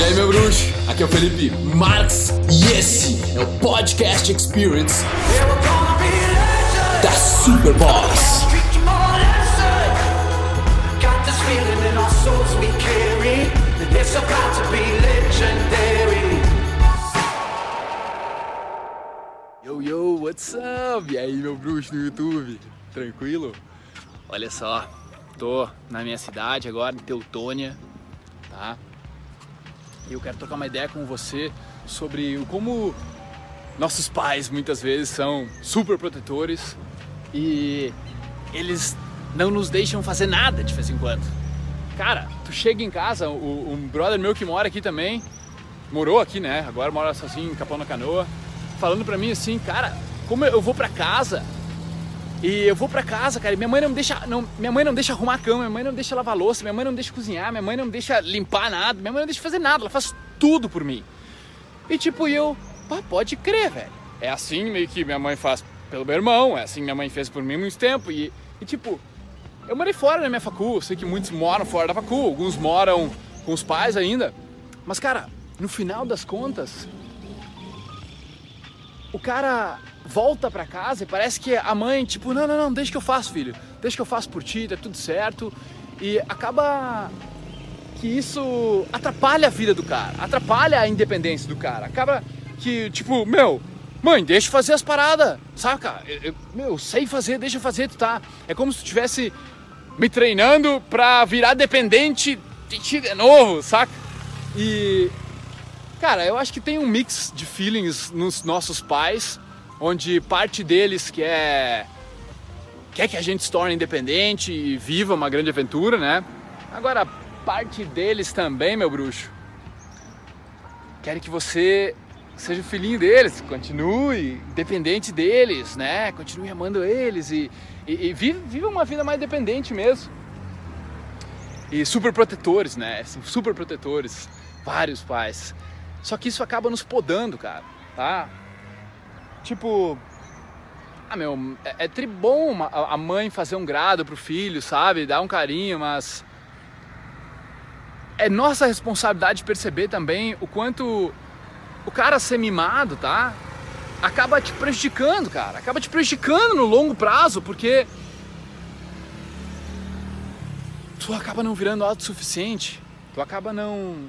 E aí, meu bruxo? Aqui é o Felipe Marx e esse é o Podcast Experience da Superboss. Yo, yo, what's up? E aí, meu bruxo no YouTube? Tranquilo? Olha só, tô na minha cidade agora, em Teutônia, tá? E eu quero trocar uma ideia com você sobre como nossos pais muitas vezes são super protetores e eles não nos deixam fazer nada de vez em quando. Cara, tu chega em casa, o, um brother meu que mora aqui também, morou aqui, né? Agora mora sozinho em Capão na Canoa, falando pra mim assim, cara, como eu vou pra casa e eu vou pra casa, cara, e minha mãe não me deixa, não, minha mãe não deixa arrumar a cama, minha mãe não deixa lavar louça, minha mãe não deixa cozinhar, minha mãe não deixa limpar nada, minha mãe não deixa fazer nada, ela faz tudo por mim. E tipo, eu, pá, pode crer, velho. É assim meio que minha mãe faz pelo meu irmão, é assim minha mãe fez por mim muito tempo e, e tipo, eu morei fora da minha facul, sei que muitos moram fora da facul, alguns moram com os pais ainda. Mas cara, no final das contas, o cara volta para casa e parece que a mãe, tipo, não, não, não, deixa que eu faço, filho. Deixa que eu faço por ti, tá tudo certo. E acaba que isso atrapalha a vida do cara, atrapalha a independência do cara. Acaba que, tipo, meu, mãe, deixa eu fazer as paradas, saca? Eu, eu, meu, sei fazer, deixa eu fazer, tu tá. É como se tu tivesse me treinando pra virar dependente de ti de novo, saca? E. Cara, eu acho que tem um mix de feelings nos nossos pais, onde parte deles quer, quer que a gente se torne independente e viva uma grande aventura, né? Agora, parte deles também, meu bruxo, querem que você seja o filhinho deles, continue dependente deles, né? Continue amando eles e, e, e viva, viva uma vida mais dependente mesmo. E super protetores, né? Super protetores, vários pais. Só que isso acaba nos podando, cara, tá? Tipo, ah, meu, é, é tri bom a mãe fazer um grado pro filho, sabe? Dar um carinho, mas é nossa responsabilidade perceber também o quanto o cara ser mimado, tá? Acaba te prejudicando, cara. Acaba te prejudicando no longo prazo, porque tu acaba não virando autossuficiente. Tu acaba não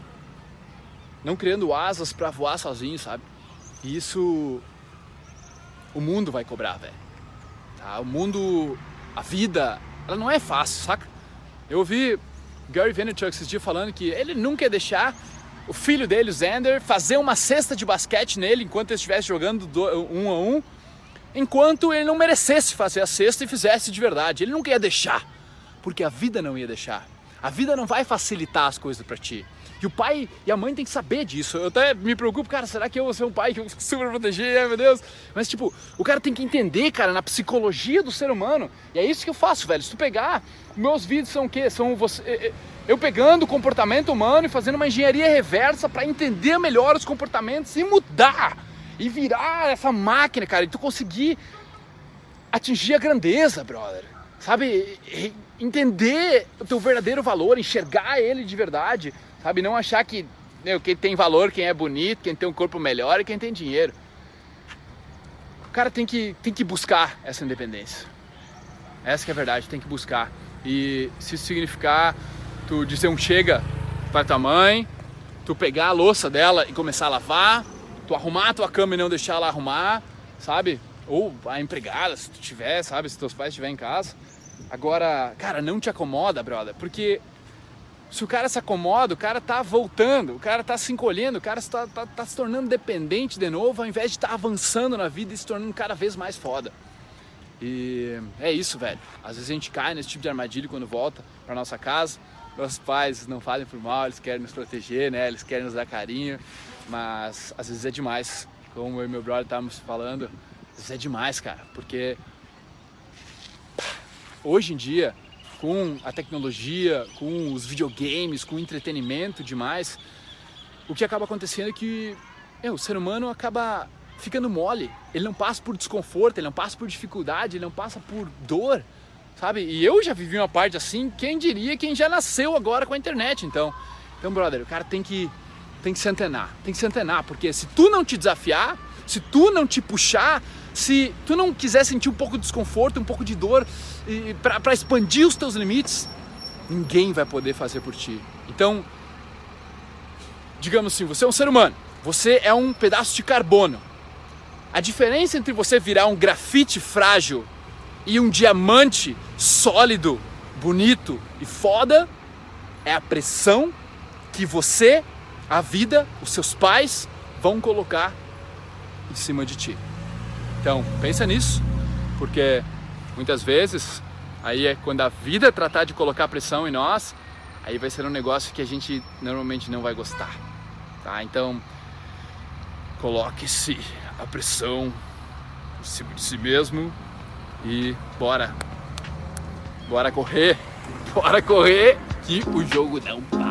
não criando asas para voar sozinho, sabe? E isso o mundo vai cobrar, velho. Tá? O mundo, a vida, ela não é fácil, saca? Eu ouvi Gary Vaynerchuk esses dias falando que ele nunca ia deixar o filho dele, o Xander, fazer uma cesta de basquete nele enquanto ele estivesse jogando um a um, enquanto ele não merecesse fazer a cesta e fizesse de verdade. Ele nunca ia deixar, porque a vida não ia deixar. A vida não vai facilitar as coisas para ti. E o pai e a mãe tem que saber disso. Eu até me preocupo, cara, será que eu vou ser um pai que eu vou super proteger, meu Deus? Mas, tipo, o cara tem que entender, cara, na psicologia do ser humano. E é isso que eu faço, velho. Se tu pegar, meus vídeos são o quê? São você, eu pegando o comportamento humano e fazendo uma engenharia reversa para entender melhor os comportamentos e mudar. E virar essa máquina, cara, e tu conseguir atingir a grandeza, brother. Sabe? Entender o teu verdadeiro valor, enxergar ele de verdade Sabe? Não achar que meu, quem tem valor, quem é bonito, quem tem um corpo melhor e quem tem dinheiro. O cara tem que, tem que buscar essa independência. Essa é a verdade, tem que buscar. E se isso significar tu dizer um chega para tua mãe, tu pegar a louça dela e começar a lavar, tu arrumar a tua cama e não deixar ela arrumar, sabe? Ou a empregada, se tu tiver, sabe? Se teus pais estiverem em casa. Agora, cara, não te acomoda, brother, porque se o cara se acomoda, o cara tá voltando, o cara tá se encolhendo, o cara está tá, tá se tornando dependente de novo, ao invés de estar tá avançando na vida e se tornando cada vez mais foda. E é isso, velho. Às vezes a gente cai nesse tipo de armadilha quando volta para nossa casa. Nossos pais não fazem por mal, eles querem nos proteger, né? Eles querem nos dar carinho, mas às vezes é demais. Como eu e meu brother estávamos falando, às vezes é demais, cara, porque hoje em dia com a tecnologia, com os videogames, com o entretenimento demais, o que acaba acontecendo é que é, o ser humano acaba ficando mole. Ele não passa por desconforto, ele não passa por dificuldade, ele não passa por dor, sabe? E eu já vivi uma parte assim, quem diria quem já nasceu agora com a internet, então. Então, brother, o cara tem que tem que se antenar, tem que se antenar, porque se tu não te desafiar, se tu não te puxar, se tu não quiser sentir um pouco de desconforto, um pouco de dor, para expandir os teus limites, ninguém vai poder fazer por ti. Então, digamos assim, você é um ser humano, você é um pedaço de carbono. A diferença entre você virar um grafite frágil e um diamante sólido, bonito e foda é a pressão que você, a vida, os seus pais vão colocar em cima de ti. Então, pensa nisso, porque muitas vezes aí é quando a vida tratar de colocar pressão em nós, aí vai ser um negócio que a gente normalmente não vai gostar. Tá? Então, coloque-se a pressão em cima de si mesmo e bora. Bora correr. Bora correr que o jogo não para.